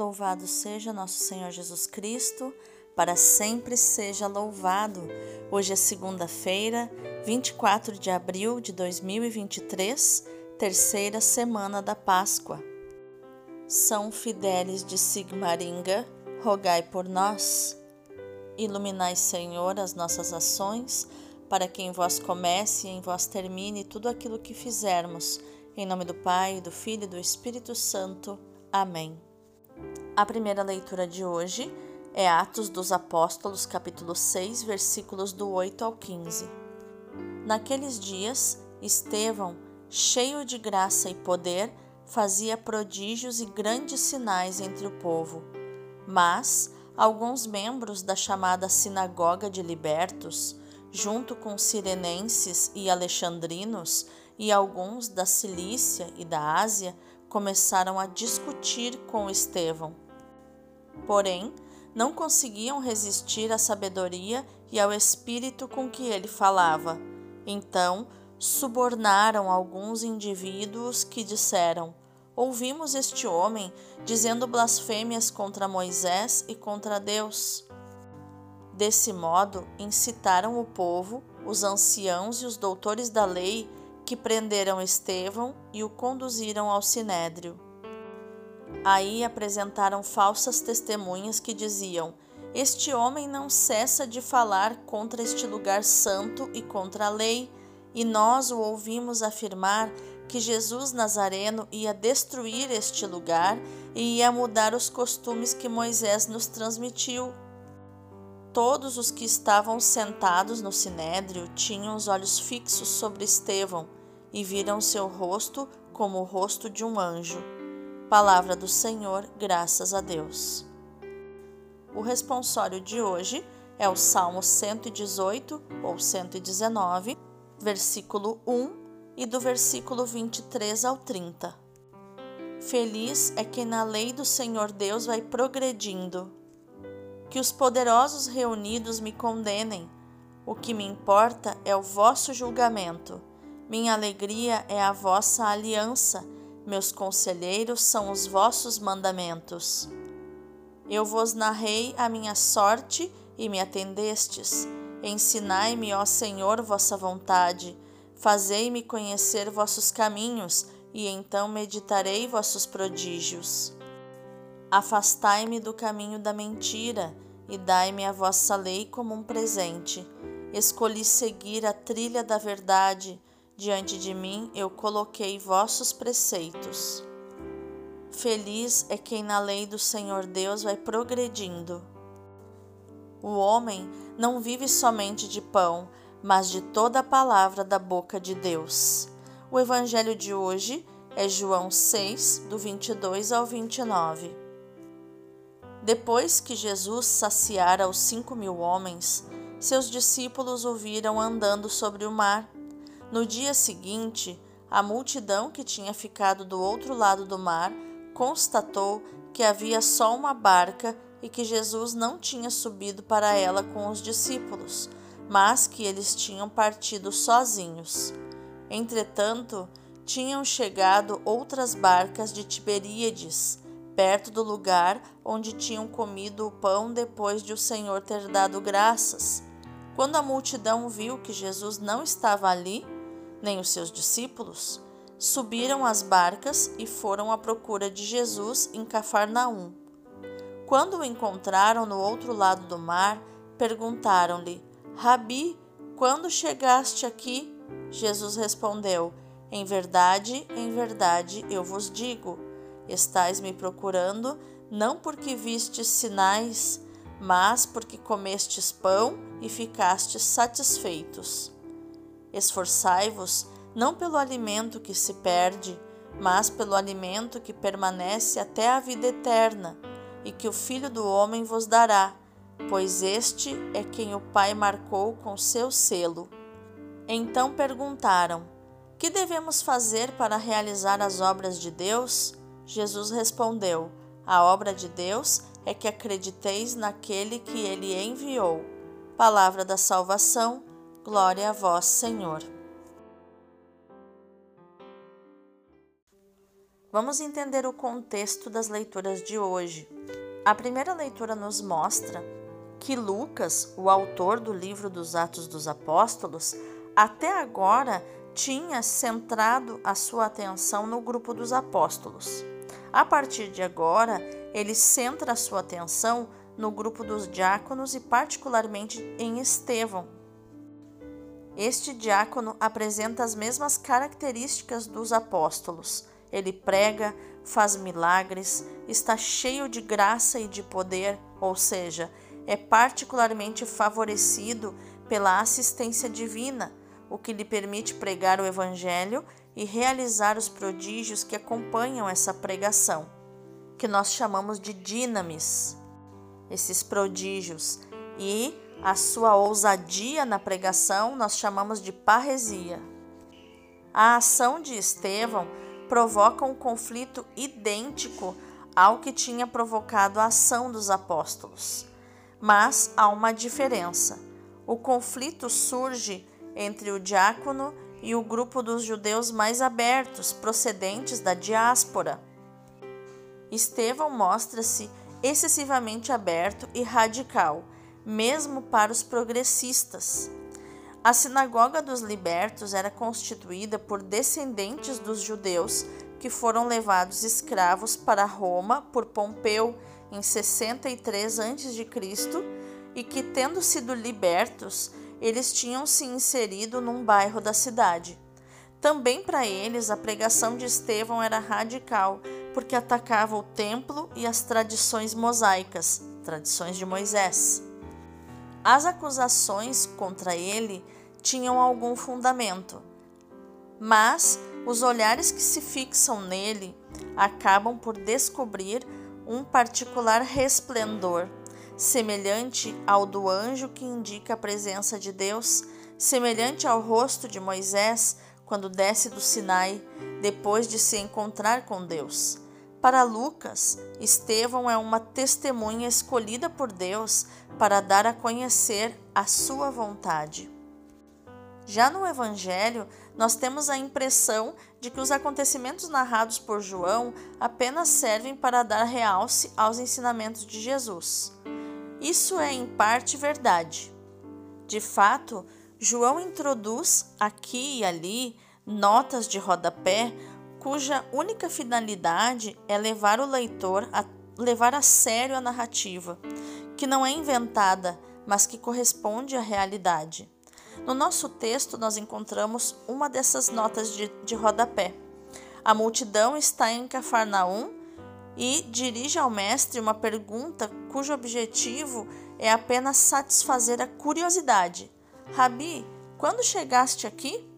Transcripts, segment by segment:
Louvado seja nosso Senhor Jesus Cristo, para sempre seja louvado. Hoje é segunda-feira, 24 de abril de 2023, terceira semana da Páscoa. São Fidélis de Sigmaringa, rogai por nós. Iluminai, Senhor, as nossas ações, para que em vós comece e em vós termine tudo aquilo que fizermos. Em nome do Pai, do Filho e do Espírito Santo. Amém. A primeira leitura de hoje é Atos dos Apóstolos, capítulo 6, versículos do 8 ao 15. Naqueles dias, Estevão, cheio de graça e poder, fazia prodígios e grandes sinais entre o povo. Mas alguns membros da chamada Sinagoga de Libertos, junto com sirenenses e alexandrinos e alguns da Cilícia e da Ásia, começaram a discutir com Estevão. Porém, não conseguiam resistir à sabedoria e ao espírito com que ele falava. Então, subornaram alguns indivíduos que disseram: Ouvimos este homem dizendo blasfêmias contra Moisés e contra Deus. Desse modo, incitaram o povo, os anciãos e os doutores da lei que prenderam Estevão e o conduziram ao sinédrio. Aí apresentaram falsas testemunhas que diziam: Este homem não cessa de falar contra este lugar santo e contra a lei, e nós o ouvimos afirmar que Jesus Nazareno ia destruir este lugar e ia mudar os costumes que Moisés nos transmitiu. Todos os que estavam sentados no sinédrio tinham os olhos fixos sobre Estevão e viram seu rosto como o rosto de um anjo. Palavra do Senhor, graças a Deus. O responsório de hoje é o Salmo 118 ou 119, versículo 1 e do versículo 23 ao 30. Feliz é quem na lei do Senhor Deus vai progredindo. Que os poderosos reunidos me condenem. O que me importa é o vosso julgamento. Minha alegria é a vossa aliança meus conselheiros são os vossos mandamentos. Eu vos narrei a minha sorte e me atendestes. Ensinai-me, ó Senhor, vossa vontade. Fazei-me conhecer vossos caminhos, e então meditarei vossos prodígios. Afastai-me do caminho da mentira e dai-me a vossa lei como um presente. Escolhi seguir a trilha da verdade Diante de mim eu coloquei vossos preceitos. Feliz é quem na lei do Senhor Deus vai progredindo. O homem não vive somente de pão, mas de toda a palavra da boca de Deus. O evangelho de hoje é João 6, do 22 ao 29. Depois que Jesus saciara os cinco mil homens, seus discípulos o viram andando sobre o mar no dia seguinte, a multidão que tinha ficado do outro lado do mar constatou que havia só uma barca e que Jesus não tinha subido para ela com os discípulos, mas que eles tinham partido sozinhos. Entretanto, tinham chegado outras barcas de Tiberíades, perto do lugar onde tinham comido o pão depois de o Senhor ter dado graças. Quando a multidão viu que Jesus não estava ali, nem os seus discípulos, subiram as barcas e foram à procura de Jesus em Cafarnaum. Quando o encontraram no outro lado do mar, perguntaram-lhe: Rabi, quando chegaste aqui? Jesus respondeu: Em verdade, em verdade eu vos digo: estais me procurando não porque vistes sinais, mas porque comestes pão e ficastes satisfeitos. Esforçai-vos não pelo alimento que se perde, mas pelo alimento que permanece até a vida eterna, e que o Filho do Homem vos dará, pois este é quem o Pai marcou com seu selo. Então perguntaram: Que devemos fazer para realizar as obras de Deus? Jesus respondeu: A obra de Deus é que acrediteis naquele que ele enviou. Palavra da salvação Glória a vós, Senhor. Vamos entender o contexto das leituras de hoje. A primeira leitura nos mostra que Lucas, o autor do livro dos Atos dos Apóstolos, até agora tinha centrado a sua atenção no grupo dos apóstolos. A partir de agora, ele centra a sua atenção no grupo dos diáconos e, particularmente, em Estevão. Este diácono apresenta as mesmas características dos apóstolos. Ele prega, faz milagres, está cheio de graça e de poder, ou seja, é particularmente favorecido pela assistência divina, o que lhe permite pregar o Evangelho e realizar os prodígios que acompanham essa pregação, que nós chamamos de dinamis. Esses prodígios e a sua ousadia na pregação nós chamamos de parresia. A ação de Estevão provoca um conflito idêntico ao que tinha provocado a ação dos apóstolos. Mas há uma diferença. O conflito surge entre o diácono e o grupo dos judeus mais abertos, procedentes da diáspora. Estevão mostra-se excessivamente aberto e radical, mesmo para os progressistas. A sinagoga dos libertos era constituída por descendentes dos judeus que foram levados escravos para Roma por Pompeu em 63 a.C. e que, tendo sido libertos, eles tinham se inserido num bairro da cidade. Também para eles a pregação de Estevão era radical, porque atacava o templo e as tradições mosaicas, tradições de Moisés. As acusações contra ele tinham algum fundamento, mas os olhares que se fixam nele acabam por descobrir um particular resplendor, semelhante ao do anjo que indica a presença de Deus, semelhante ao rosto de Moisés quando desce do Sinai depois de se encontrar com Deus. Para Lucas, Estevão é uma testemunha escolhida por Deus para dar a conhecer a sua vontade. Já no Evangelho, nós temos a impressão de que os acontecimentos narrados por João apenas servem para dar realce aos ensinamentos de Jesus. Isso é, em parte, verdade. De fato, João introduz aqui e ali notas de rodapé cuja única finalidade é levar o leitor a levar a sério a narrativa, que não é inventada, mas que corresponde à realidade. No nosso texto, nós encontramos uma dessas notas de, de rodapé. A multidão está em Cafarnaum e dirige ao mestre uma pergunta cujo objetivo é apenas satisfazer a curiosidade. Rabi, quando chegaste aqui?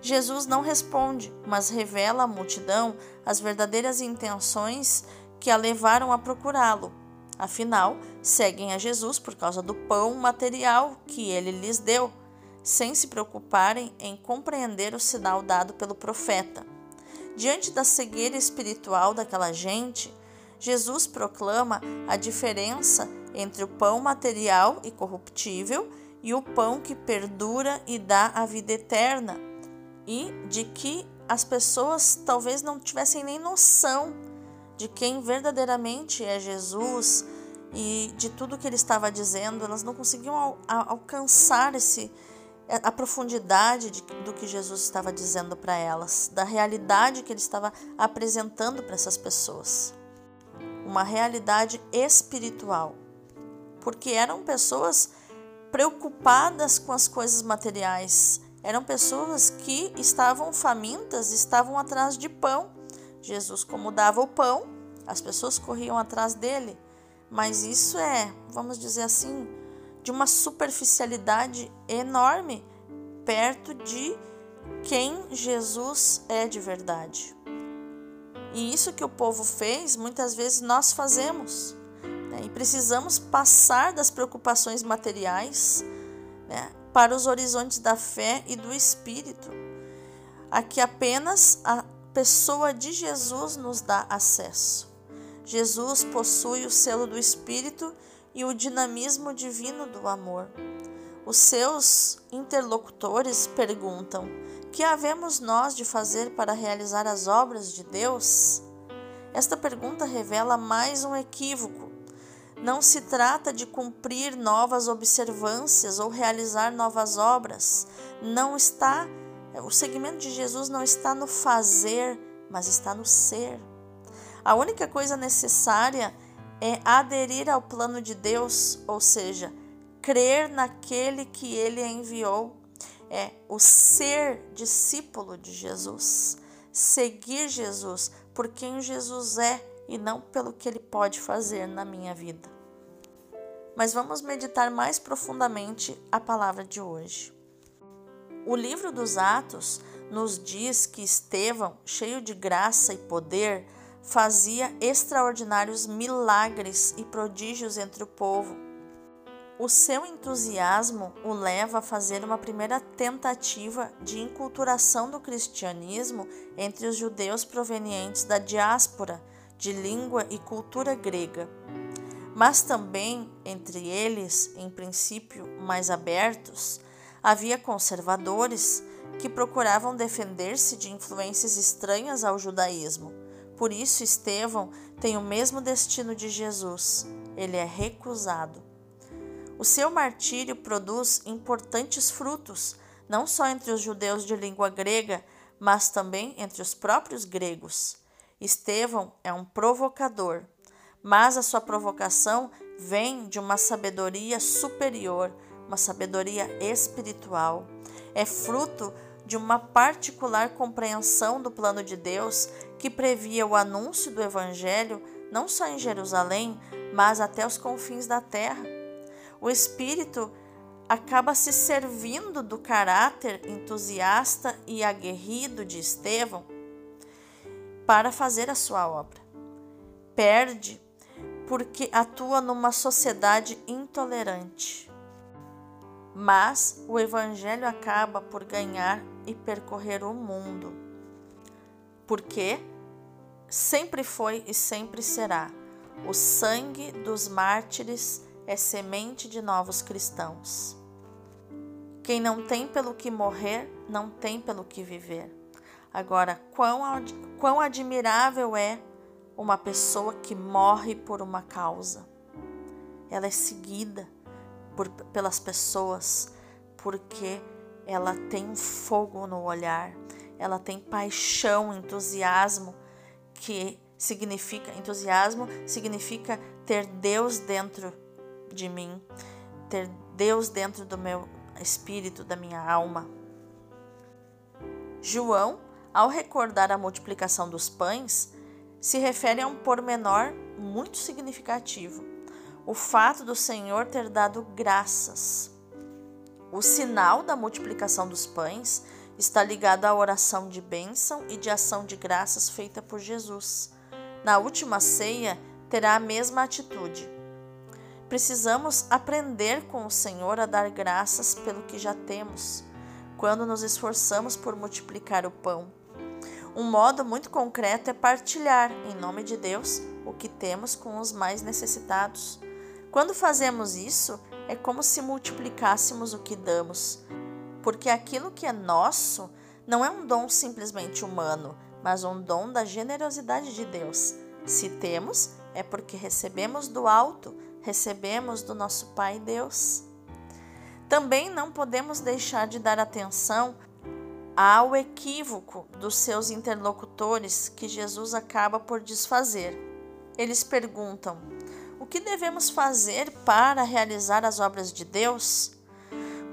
Jesus não responde, mas revela à multidão as verdadeiras intenções que a levaram a procurá-lo. Afinal, seguem a Jesus por causa do pão material que ele lhes deu, sem se preocuparem em compreender o sinal dado pelo profeta. Diante da cegueira espiritual daquela gente, Jesus proclama a diferença entre o pão material e corruptível e o pão que perdura e dá a vida eterna, e de que as pessoas talvez não tivessem nem noção de quem verdadeiramente é Jesus e de tudo que ele estava dizendo, elas não conseguiam al alcançar esse a profundidade de, do que Jesus estava dizendo para elas, da realidade que ele estava apresentando para essas pessoas. Uma realidade espiritual. Porque eram pessoas preocupadas com as coisas materiais, eram pessoas que estavam famintas, estavam atrás de pão. Jesus, como dava o pão, as pessoas corriam atrás dele. Mas isso é, vamos dizer assim, de uma superficialidade enorme perto de quem Jesus é de verdade. E isso que o povo fez, muitas vezes nós fazemos. Né? E precisamos passar das preocupações materiais né? Para os horizontes da fé e do espírito, a que apenas a pessoa de Jesus nos dá acesso. Jesus possui o selo do espírito e o dinamismo divino do amor. os seus interlocutores perguntam: Que havemos nós de fazer para realizar as obras de Deus? Esta pergunta revela mais um equívoco. Não se trata de cumprir novas observâncias ou realizar novas obras. Não está, o segmento de Jesus não está no fazer, mas está no ser. A única coisa necessária é aderir ao plano de Deus, ou seja, crer naquele que ele enviou. É o ser discípulo de Jesus, seguir Jesus por quem Jesus é e não pelo que ele pode fazer na minha vida. Mas vamos meditar mais profundamente a palavra de hoje. O livro dos Atos nos diz que Estevão, cheio de graça e poder, fazia extraordinários milagres e prodígios entre o povo o seu entusiasmo o leva a fazer uma primeira tentativa de inculturação do cristianismo entre os judeus provenientes da diáspora de língua e cultura grega. Mas também entre eles, em princípio mais abertos, havia conservadores que procuravam defender-se de influências estranhas ao judaísmo. Por isso, Estevão tem o mesmo destino de Jesus. Ele é recusado. O seu martírio produz importantes frutos, não só entre os judeus de língua grega, mas também entre os próprios gregos. Estevão é um provocador, mas a sua provocação vem de uma sabedoria superior, uma sabedoria espiritual. É fruto de uma particular compreensão do plano de Deus que previa o anúncio do Evangelho não só em Jerusalém, mas até os confins da terra o espírito acaba se servindo do caráter entusiasta e aguerrido de Estevão para fazer a sua obra. Perde porque atua numa sociedade intolerante. Mas o evangelho acaba por ganhar e percorrer o mundo. Porque sempre foi e sempre será o sangue dos mártires é semente de novos cristãos. Quem não tem pelo que morrer, não tem pelo que viver. Agora, quão, quão admirável é uma pessoa que morre por uma causa. Ela é seguida por, pelas pessoas porque ela tem fogo no olhar, ela tem paixão, entusiasmo, que significa entusiasmo significa ter Deus dentro de mim, ter Deus dentro do meu espírito, da minha alma. João, ao recordar a multiplicação dos pães, se refere a um pormenor muito significativo: o fato do Senhor ter dado graças. O sinal da multiplicação dos pães está ligado à oração de bênção e de ação de graças feita por Jesus. Na última ceia, terá a mesma atitude. Precisamos aprender com o Senhor a dar graças pelo que já temos, quando nos esforçamos por multiplicar o pão. Um modo muito concreto é partilhar, em nome de Deus, o que temos com os mais necessitados. Quando fazemos isso, é como se multiplicássemos o que damos, porque aquilo que é nosso não é um dom simplesmente humano, mas um dom da generosidade de Deus. Se temos, é porque recebemos do alto recebemos do nosso Pai Deus. Também não podemos deixar de dar atenção ao equívoco dos seus interlocutores que Jesus acaba por desfazer. Eles perguntam: o que devemos fazer para realizar as obras de Deus?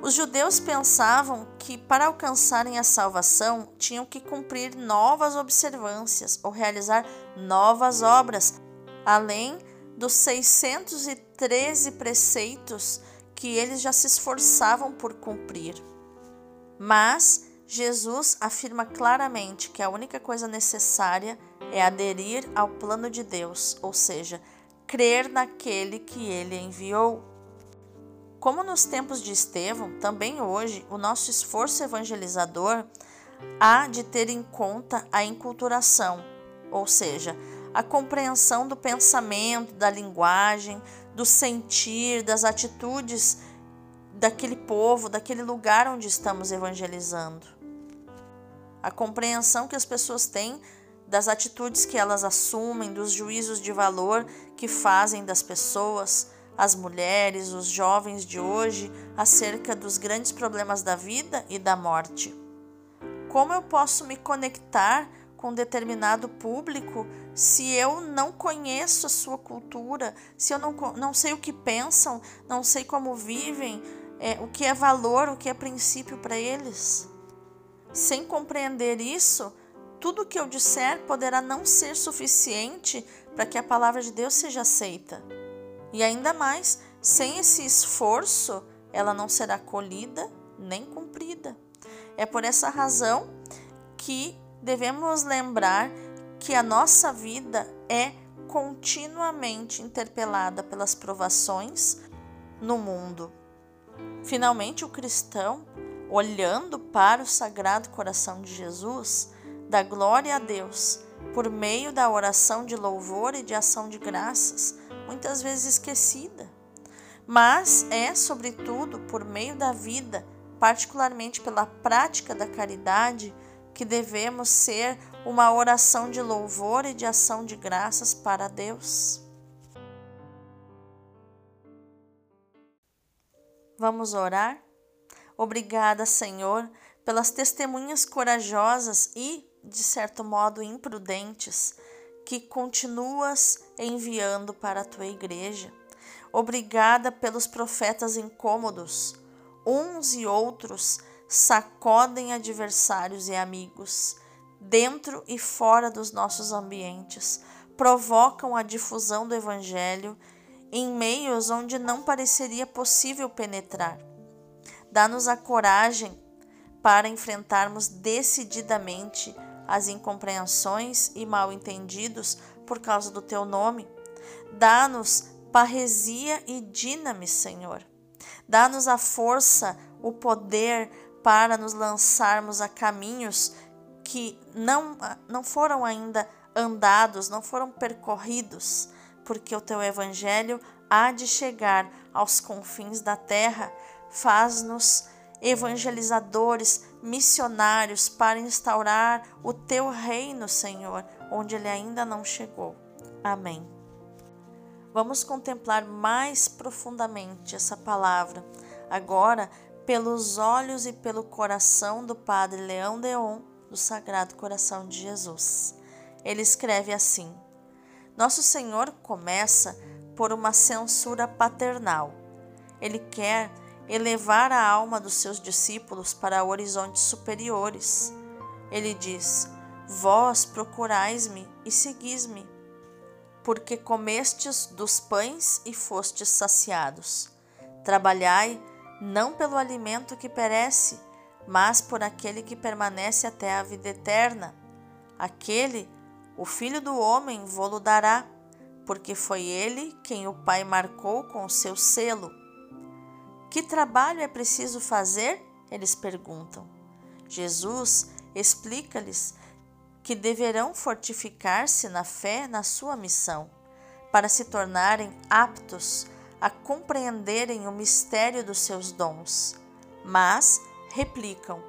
Os judeus pensavam que para alcançarem a salvação tinham que cumprir novas observâncias ou realizar novas obras, além dos 613 preceitos que eles já se esforçavam por cumprir. Mas Jesus afirma claramente que a única coisa necessária é aderir ao plano de Deus, ou seja, crer naquele que ele enviou. Como nos tempos de Estevão, também hoje o nosso esforço evangelizador há de ter em conta a enculturação, ou seja, a compreensão do pensamento, da linguagem, do sentir, das atitudes daquele povo, daquele lugar onde estamos evangelizando. A compreensão que as pessoas têm das atitudes que elas assumem, dos juízos de valor que fazem das pessoas, as mulheres, os jovens de hoje, acerca dos grandes problemas da vida e da morte. Como eu posso me conectar com determinado público se eu não conheço a sua cultura, se eu não, não sei o que pensam, não sei como vivem, é, o que é valor, o que é princípio para eles? Sem compreender isso, tudo que eu disser poderá não ser suficiente para que a palavra de Deus seja aceita. E ainda mais, sem esse esforço, ela não será colhida nem cumprida. É por essa razão que devemos lembrar que a nossa vida é continuamente interpelada pelas provações no mundo. Finalmente, o cristão, olhando para o Sagrado Coração de Jesus, dá glória a Deus por meio da oração de louvor e de ação de graças, muitas vezes esquecida. Mas é, sobretudo, por meio da vida, particularmente pela prática da caridade, que devemos ser uma oração de louvor e de ação de graças para Deus. Vamos orar? Obrigada, Senhor, pelas testemunhas corajosas e de certo modo imprudentes, que continuas enviando para a tua igreja. Obrigada pelos profetas incômodos. Uns e outros sacodem adversários e amigos, dentro e fora dos nossos ambientes, provocam a difusão do Evangelho em meios onde não pareceria possível penetrar. Dá-nos a coragem para enfrentarmos decididamente as incompreensões e mal-entendidos por causa do teu nome. Dá-nos parresia e díname, Senhor. Dá-nos a força, o poder para nos lançarmos a caminhos que não, não foram ainda andados, não foram percorridos, porque o teu evangelho há de chegar aos confins da terra. Faz-nos evangelizadores, missionários para instaurar o teu reino, Senhor, onde ele ainda não chegou. Amém. Vamos contemplar mais profundamente essa palavra, agora pelos olhos e pelo coração do Padre Leão Deon, do Sagrado Coração de Jesus. Ele escreve assim: Nosso Senhor começa por uma censura paternal. Ele quer elevar a alma dos seus discípulos para horizontes superiores. Ele diz: Vós procurais-me e seguis-me, porque comestes dos pães e fostes saciados. Trabalhai não pelo alimento que perece, mas por aquele que permanece até a vida eterna. Aquele, o Filho do Homem, vô-lo dará, porque foi ele quem o Pai marcou com o seu selo. Que trabalho é preciso fazer? Eles perguntam. Jesus explica-lhes que deverão fortificar-se na fé na sua missão, para se tornarem aptos a compreenderem o mistério dos seus dons. Mas replicam: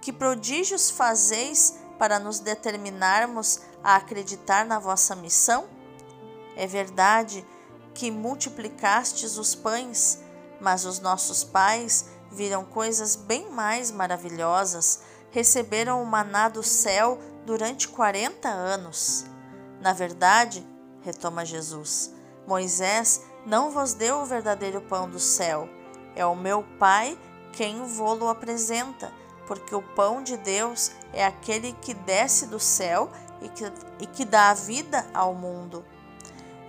Que prodígios fazeis para nos determinarmos a acreditar na vossa missão? É verdade que multiplicastes os pães mas os nossos pais viram coisas bem mais maravilhosas, receberam o maná do céu durante 40 anos. Na verdade, retoma Jesus, Moisés não vos deu o verdadeiro pão do céu. É o meu Pai quem vô-lo apresenta, porque o pão de Deus é aquele que desce do céu e que, e que dá a vida ao mundo.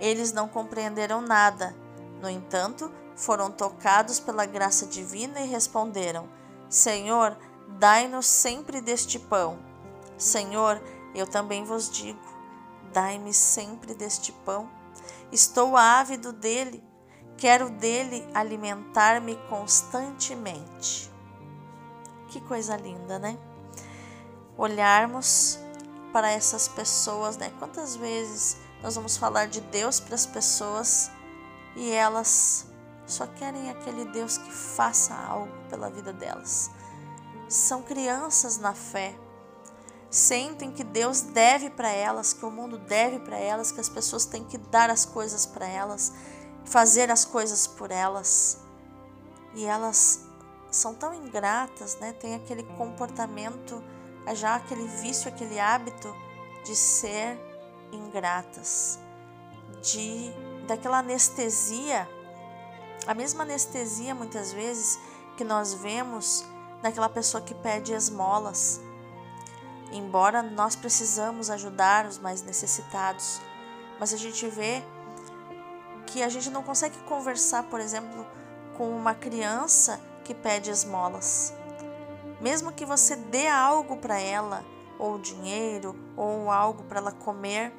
Eles não compreenderam nada. No entanto, foram tocados pela graça divina e responderam: Senhor, dai-nos sempre deste pão. Senhor, eu também vos digo: dai-me sempre deste pão. Estou ávido dele, quero dele alimentar-me constantemente. Que coisa linda, né? Olharmos para essas pessoas, né? Quantas vezes nós vamos falar de Deus para as pessoas e elas só querem aquele Deus que faça algo pela vida delas. São crianças na fé. Sentem que Deus deve para elas, que o mundo deve para elas, que as pessoas têm que dar as coisas para elas, fazer as coisas por elas. E elas são tão ingratas, né? Tem aquele comportamento, já aquele vício, aquele hábito de ser ingratas, de daquela anestesia a mesma anestesia, muitas vezes, que nós vemos naquela pessoa que pede esmolas. Embora nós precisamos ajudar os mais necessitados, mas a gente vê que a gente não consegue conversar, por exemplo, com uma criança que pede esmolas. Mesmo que você dê algo para ela, ou dinheiro, ou algo para ela comer,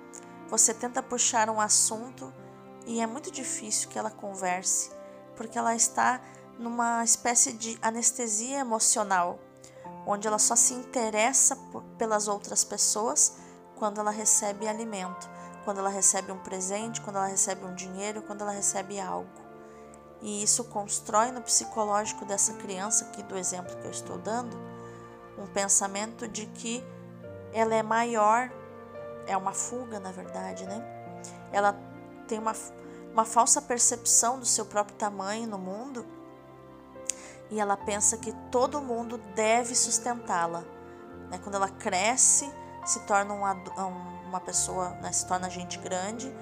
você tenta puxar um assunto e é muito difícil que ela converse porque ela está numa espécie de anestesia emocional, onde ela só se interessa pelas outras pessoas quando ela recebe alimento, quando ela recebe um presente, quando ela recebe um dinheiro, quando ela recebe algo. E isso constrói no psicológico dessa criança, aqui do exemplo que eu estou dando, um pensamento de que ela é maior, é uma fuga, na verdade, né? Ela tem uma uma falsa percepção do seu próprio tamanho no mundo e ela pensa que todo mundo deve sustentá-la. Né? Quando ela cresce, se torna um, uma pessoa, né? se torna gente grande,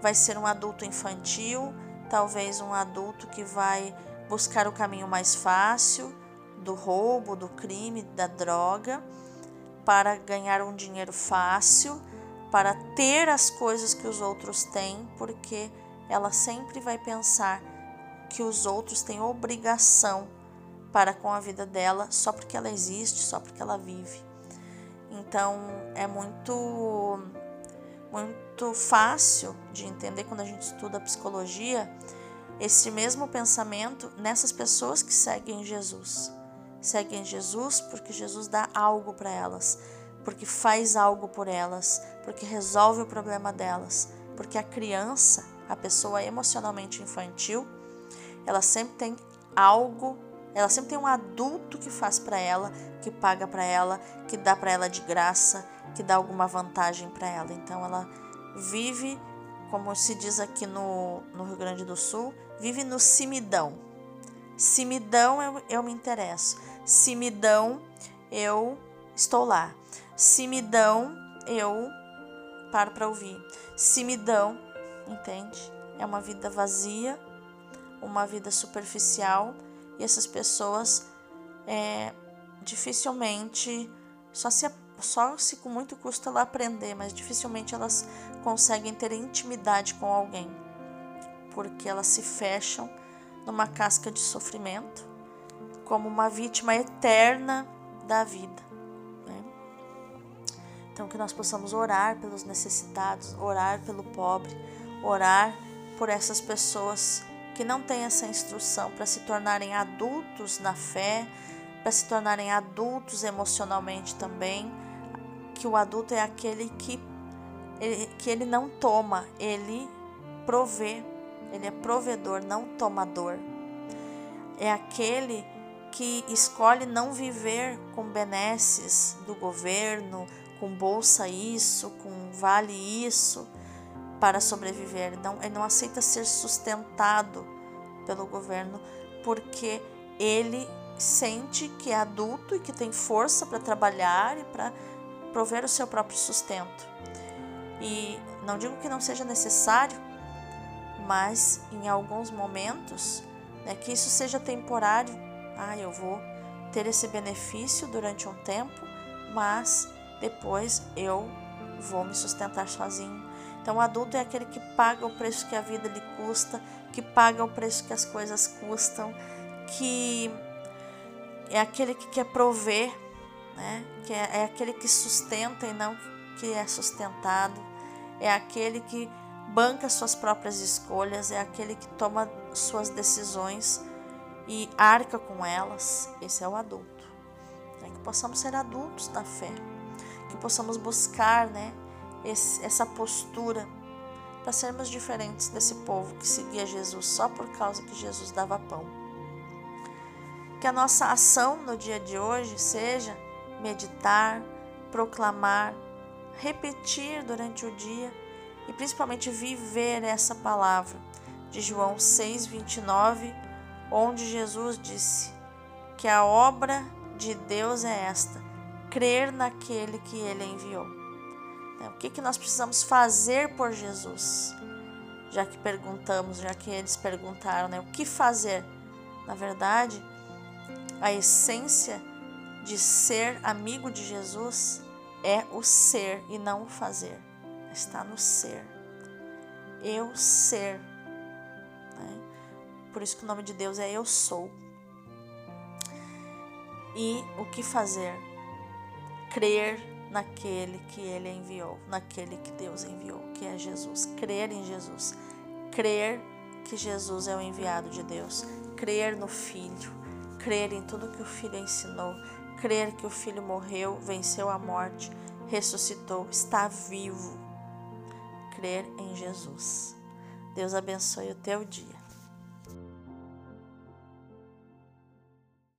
vai ser um adulto infantil, talvez um adulto que vai buscar o caminho mais fácil do roubo, do crime, da droga, para ganhar um dinheiro fácil, para ter as coisas que os outros têm, porque ela sempre vai pensar que os outros têm obrigação para com a vida dela só porque ela existe, só porque ela vive. Então é muito muito fácil de entender quando a gente estuda a psicologia esse mesmo pensamento nessas pessoas que seguem Jesus. Seguem Jesus porque Jesus dá algo para elas, porque faz algo por elas, porque resolve o problema delas, porque a criança a pessoa emocionalmente infantil, ela sempre tem algo, ela sempre tem um adulto que faz para ela, que paga para ela, que dá para ela de graça, que dá alguma vantagem para ela. Então ela vive, como se diz aqui no, no Rio Grande do Sul, vive no simidão. Simidão eu, eu me interesso. Simidão eu estou lá. Simidão eu paro para ouvir. Simidão entende? É uma vida vazia, uma vida superficial e essas pessoas é, dificilmente só se só se com muito custo ela aprender, mas dificilmente elas conseguem ter intimidade com alguém, porque elas se fecham numa casca de sofrimento, como uma vítima eterna da vida. Né? Então, que nós possamos orar pelos necessitados, orar pelo pobre, orar por essas pessoas que não têm essa instrução para se tornarem adultos na fé, para se tornarem adultos emocionalmente também, que o adulto é aquele que ele, que ele não toma, ele provê, ele é provedor, não tomador. É aquele que escolhe não viver com benesses do governo, com bolsa isso, com vale isso, para sobreviver. Não, ele não aceita ser sustentado pelo governo porque ele sente que é adulto e que tem força para trabalhar e para prover o seu próprio sustento. E não digo que não seja necessário, mas em alguns momentos, né, que isso seja temporário. Ah, eu vou ter esse benefício durante um tempo, mas depois eu vou me sustentar sozinho. Então, o adulto é aquele que paga o preço que a vida lhe custa, que paga o preço que as coisas custam, que é aquele que quer prover, né? que é, é aquele que sustenta e não que é sustentado, é aquele que banca suas próprias escolhas, é aquele que toma suas decisões e arca com elas. Esse é o adulto. É que possamos ser adultos na fé, que possamos buscar, né? Esse, essa postura para sermos diferentes desse povo que seguia Jesus só por causa que Jesus dava pão. Que a nossa ação no dia de hoje seja meditar, proclamar, repetir durante o dia e principalmente viver essa palavra de João 6:29, onde Jesus disse que a obra de Deus é esta: crer naquele que ele enviou. Então, o que, que nós precisamos fazer por Jesus? Já que perguntamos, já que eles perguntaram, né? O que fazer? Na verdade, a essência de ser amigo de Jesus é o ser e não o fazer. Está no ser. Eu ser. Né? Por isso que o nome de Deus é Eu Sou. E o que fazer? Crer naquele que ele enviou, naquele que Deus enviou, que é Jesus. Crer em Jesus. Crer que Jesus é o enviado de Deus. Crer no Filho. Crer em tudo que o Filho ensinou crer que o filho morreu, venceu a morte, ressuscitou, está vivo. Crer em Jesus. Deus abençoe o teu dia.